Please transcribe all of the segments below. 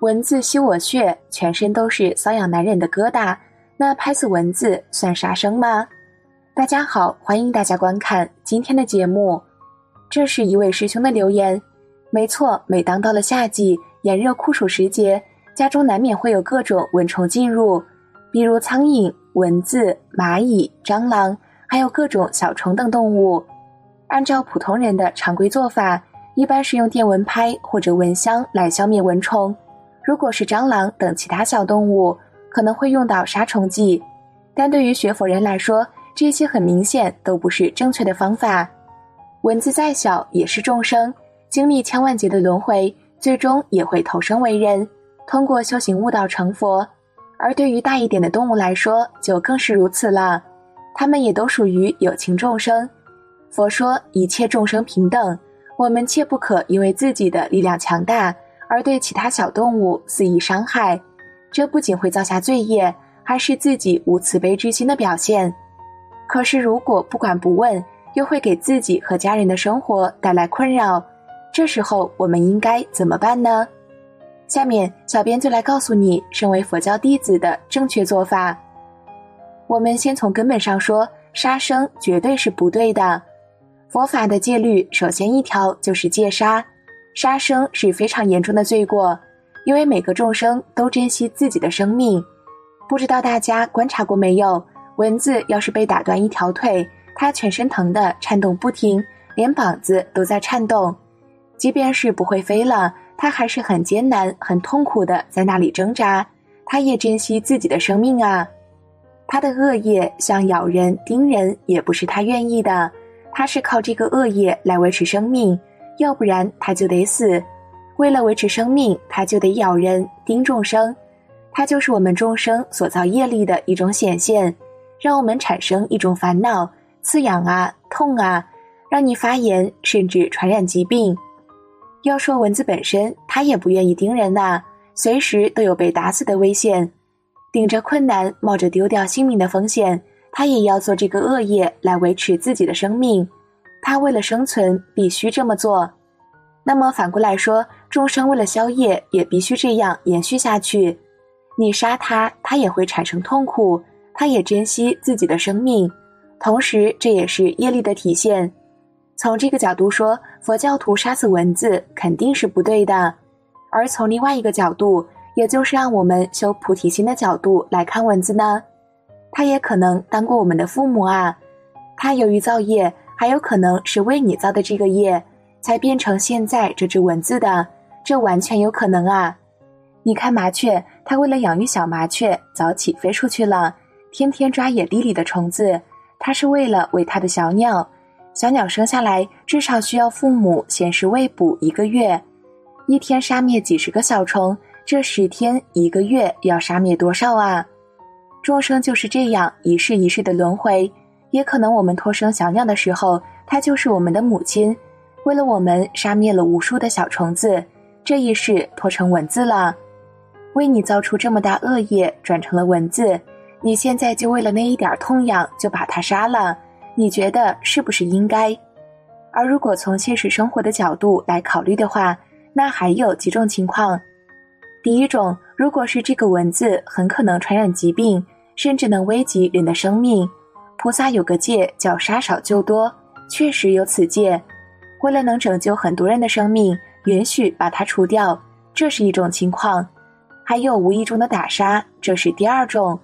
蚊子吸我血，全身都是瘙痒难忍的疙瘩，那拍死蚊子算杀生吗？大家好，欢迎大家观看今天的节目。这是一位师兄的留言。没错，每当到了夏季炎热酷暑时节，家中难免会有各种蚊虫进入，比如苍蝇、蚊子、蚂蚁、蟑螂，还有各种小虫等动物。按照普通人的常规做法，一般是用电蚊拍或者蚊香来消灭蚊虫。如果是蟑螂等其他小动物，可能会用到杀虫剂。但对于学佛人来说，这些很明显都不是正确的方法。蚊子再小也是众生，经历千万劫的轮回，最终也会投生为人，通过修行悟道成佛。而对于大一点的动物来说，就更是如此了。它们也都属于有情众生。佛说一切众生平等，我们切不可因为自己的力量强大而对其他小动物肆意伤害，这不仅会造下罪业，还是自己无慈悲之心的表现。可是，如果不管不问，又会给自己和家人的生活带来困扰，这时候我们应该怎么办呢？下面，小编就来告诉你，身为佛教弟子的正确做法。我们先从根本上说，杀生绝对是不对的。佛法的戒律，首先一条就是戒杀，杀生是非常严重的罪过，因为每个众生都珍惜自己的生命。不知道大家观察过没有？蚊子要是被打断一条腿，它全身疼得颤动不停，连膀子都在颤动。即便是不会飞了，它还是很艰难、很痛苦的在那里挣扎。它也珍惜自己的生命啊！它的恶业像咬人、叮人，也不是它愿意的。它是靠这个恶业来维持生命，要不然它就得死。为了维持生命，它就得咬人、叮众生。它就是我们众生所造业力的一种显现。让我们产生一种烦恼，刺痒啊，痛啊，让你发炎，甚至传染疾病。要说蚊子本身，它也不愿意叮人呐，随时都有被打死的危险，顶着困难，冒着丢掉性命的风险，它也要做这个恶业来维持自己的生命。他为了生存，必须这么做。那么反过来说，众生为了消业，也必须这样延续下去。你杀他，他也会产生痛苦。他也珍惜自己的生命，同时这也是业力的体现。从这个角度说，佛教徒杀死蚊子肯定是不对的。而从另外一个角度，也就是让我们修菩提心的角度来看蚊子呢，它也可能当过我们的父母啊。它由于造业，还有可能是为你造的这个业，才变成现在这只蚊子的，这完全有可能啊。你看麻雀，它为了养育小麻雀，早起飞出去了。天天抓野地里的虫子，它是为了喂它的小鸟。小鸟生下来至少需要父母先是喂哺一个月，一天杀灭几十个小虫，这十天一个月要杀灭多少啊？众生就是这样一世一世的轮回。也可能我们托生小鸟的时候，它就是我们的母亲，为了我们杀灭了无数的小虫子，这一世托成蚊子了，为你造出这么大恶业，转成了蚊子。你现在就为了那一点痛痒就把它杀了，你觉得是不是应该？而如果从现实生活的角度来考虑的话，那还有几种情况。第一种，如果是这个蚊子很可能传染疾病，甚至能危及人的生命，菩萨有个戒叫杀少救多，确实有此戒。为了能拯救很多人的生命，允许把它除掉，这是一种情况。还有无意中的打杀，这是第二种。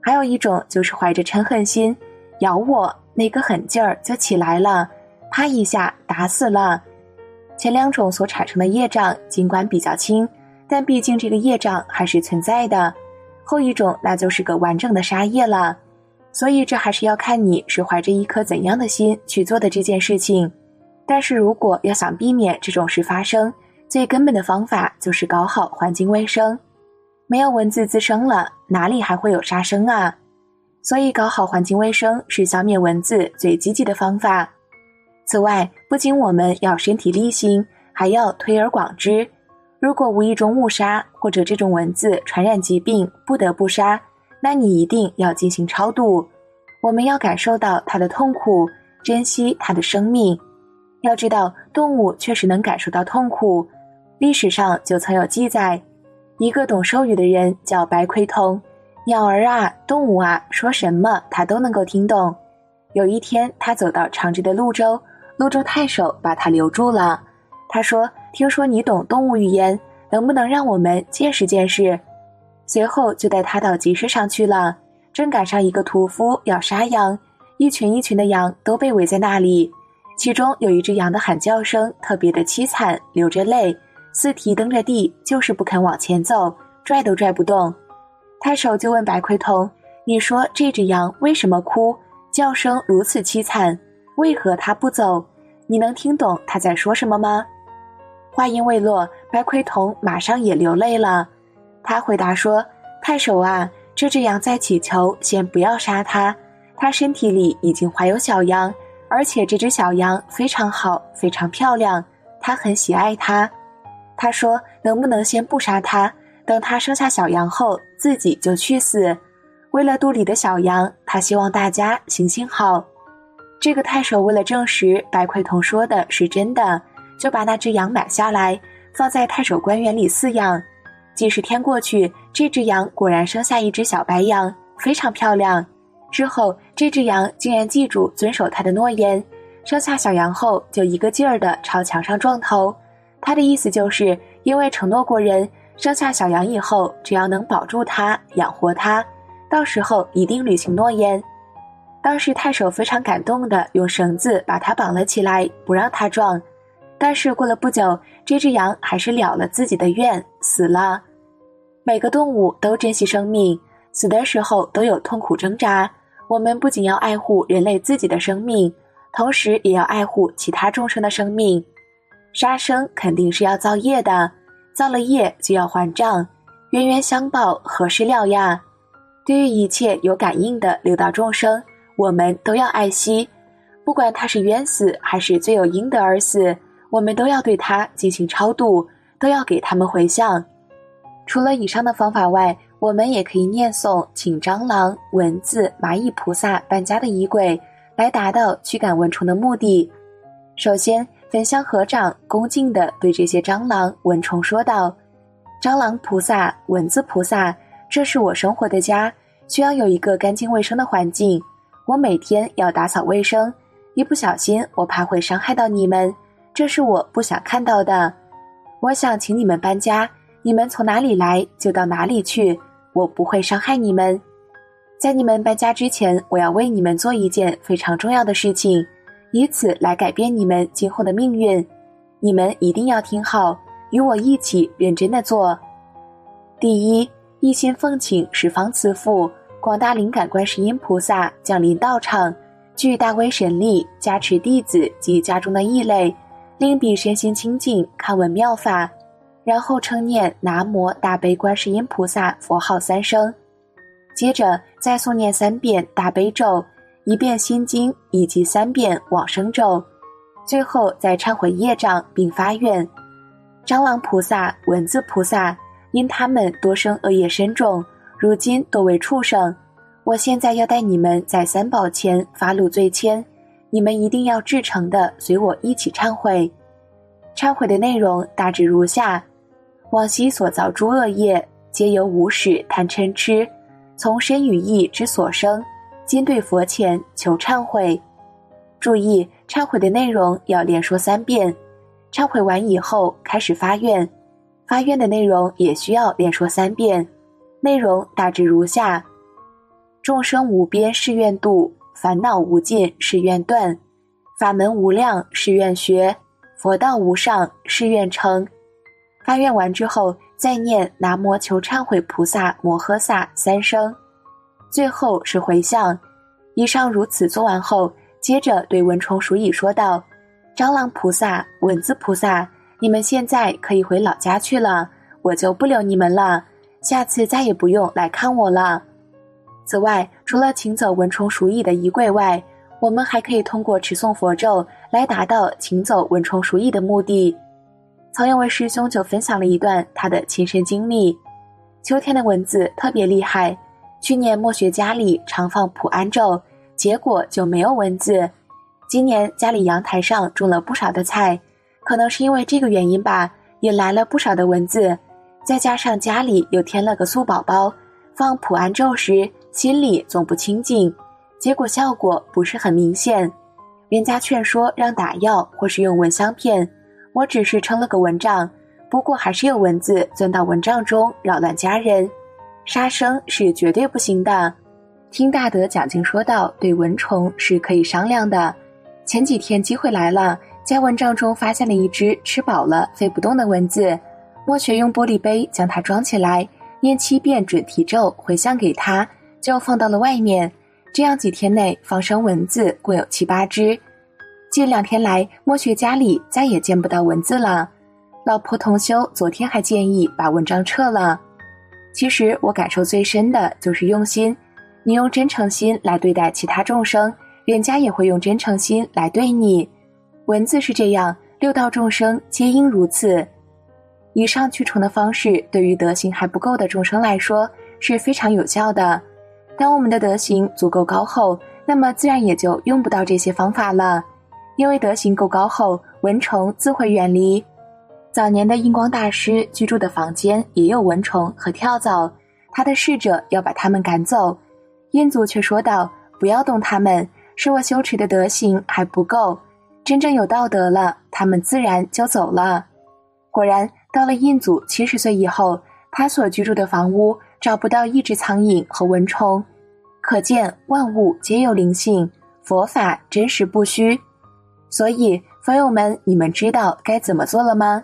还有一种就是怀着嗔恨心，咬我那个狠劲儿就起来了，啪一下打死了。前两种所产生的业障尽管比较轻，但毕竟这个业障还是存在的。后一种那就是个完整的杀业了，所以这还是要看你是怀着一颗怎样的心去做的这件事情。但是如果要想避免这种事发生，最根本的方法就是搞好环境卫生。没有蚊子滋生了，哪里还会有杀生啊？所以搞好环境卫生是消灭蚊子最积极的方法。此外，不仅我们要身体力行，还要推而广之。如果无意中误杀，或者这种蚊子传染疾病不得不杀，那你一定要进行超度。我们要感受到它的痛苦，珍惜它的生命。要知道，动物确实能感受到痛苦，历史上就曾有记载。一个懂兽语的人叫白奎通，鸟儿啊，动物啊，说什么他都能够听懂。有一天，他走到长治的潞州，潞州太守把他留住了。他说：“听说你懂动物语言，能不能让我们见识见识？”随后就带他到集市上去了。正赶上一个屠夫要杀羊，一群一群的羊都被围在那里，其中有一只羊的喊叫声特别的凄惨，流着泪。四蹄蹬着地，就是不肯往前走，拽都拽不动。太守就问白奎童：“你说这只羊为什么哭？叫声如此凄惨，为何它不走？你能听懂它在说什么吗？”话音未落，白奎童马上也流泪了。他回答说：“太守啊，这只羊在祈求，先不要杀它。它身体里已经怀有小羊，而且这只小羊非常好，非常漂亮，它很喜爱它。”他说：“能不能先不杀它？等它生下小羊后，自己就去死。为了肚里的小羊，他希望大家行行好。”这个太守为了证实白奎同说的是真的，就把那只羊买下来，放在太守官园里饲养。几十天过去，这只羊果然生下一只小白羊，非常漂亮。之后，这只羊竟然记住遵守他的诺言，生下小羊后就一个劲儿的朝墙上撞头。他的意思就是，因为承诺过人，生下小羊以后，只要能保住它、养活它，到时候一定履行诺言。当时太守非常感动的用绳子把它绑了起来，不让它撞。但是过了不久，这只羊还是了了自己的愿，死了。每个动物都珍惜生命，死的时候都有痛苦挣扎。我们不仅要爱护人类自己的生命，同时也要爱护其他众生的生命。杀生肯定是要造业的，造了业就要还账，冤冤相报何时了呀？对于一切有感应的六道众生，我们都要爱惜，不管他是冤死还是罪有应得而死，我们都要对他进行超度，都要给他们回向。除了以上的方法外，我们也可以念诵请蟑螂、蚊子、蚂蚁菩萨搬家的仪轨，来达到驱赶蚊虫的目的。首先。焚香合掌，恭敬地对这些蟑螂、蚊虫说道：“蟑螂菩萨、蚊子菩萨，这是我生活的家，需要有一个干净卫生的环境。我每天要打扫卫生，一不小心，我怕会伤害到你们，这是我不想看到的。我想请你们搬家，你们从哪里来就到哪里去，我不会伤害你们。在你们搬家之前，我要为你们做一件非常重要的事情。”以此来改变你们今后的命运，你们一定要听好，与我一起认真的做。第一，一心奉请十方慈父、广大灵感观世音菩萨降临道场，具大威神力加持弟子及家中的异类，令彼身心清净，看闻妙法。然后称念南无大悲观世音菩萨佛号三声，接着再诵念三遍大悲咒。一遍心经以及三遍往生咒，最后再忏悔业障并发愿。蟑螂菩萨、蚊子菩萨，因他们多生恶业深重，如今多为畜生。我现在要带你们在三宝前发露罪愆，你们一定要至诚的随我一起忏悔。忏悔的内容大致如下：往昔所造诸恶业，皆由无始贪嗔痴，从身语意之所生。今对佛前求忏悔，注意忏悔的内容要连说三遍。忏悔完以后开始发愿，发愿的内容也需要连说三遍。内容大致如下：众生无边誓愿度，烦恼无尽誓愿断，法门无量誓愿学，佛道无上誓愿成。发愿完之后，再念南无求忏悔菩萨摩诃萨三声。最后是回向，以上如此做完后，接着对蚊虫鼠蚁说道：“蟑螂菩萨、蚊子菩萨，你们现在可以回老家去了，我就不留你们了。下次再也不用来看我了。此外，除了请走蚊虫鼠蚁的仪轨外，我们还可以通过持诵佛咒来达到请走蚊虫鼠蚁的目的。”曾有位师兄就分享了一段他的亲身经历：秋天的蚊子特别厉害。去年莫学家里常放普安咒，结果就没有蚊子。今年家里阳台上种了不少的菜，可能是因为这个原因吧，也来了不少的蚊子。再加上家里又添了个素宝宝，放普安咒时心里总不清静，结果效果不是很明显。人家劝说让打药或是用蚊香片，我只是撑了个蚊帐，不过还是有蚊子钻到蚊帐中扰乱家人，杀生是绝对不行的。听大德讲经说道，对蚊虫是可以商量的。前几天机会来了，在蚊帐中发现了一只吃饱了飞不动的蚊子，墨雪用玻璃杯将它装起来，念七遍准提咒回向给他，就放到了外面。这样几天内放生蚊子共有七八只，近两天来莫学家里再也见不到蚊子了。老婆同修昨天还建议把蚊帐撤了。其实我感受最深的就是用心，你用真诚心来对待其他众生，人家也会用真诚心来对你。蚊子是这样，六道众生皆应如此。以上驱虫的方式对于德行还不够的众生来说是非常有效的。当我们的德行足够高厚，那么自然也就用不到这些方法了，因为德行够高后，蚊虫自会远离。早年的印光大师居住的房间也有蚊虫和跳蚤，他的侍者要把他们赶走，印祖却说道：“不要动他们，是我修持的德行还不够，真正有道德了，他们自然就走了。”果然，到了印祖七十岁以后，他所居住的房屋。找不到一只苍蝇和蚊虫，可见万物皆有灵性，佛法真实不虚。所以，朋友们，你们知道该怎么做了吗？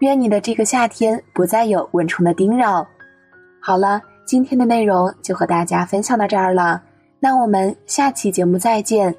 愿你的这个夏天不再有蚊虫的叮扰。好了，今天的内容就和大家分享到这儿了，那我们下期节目再见。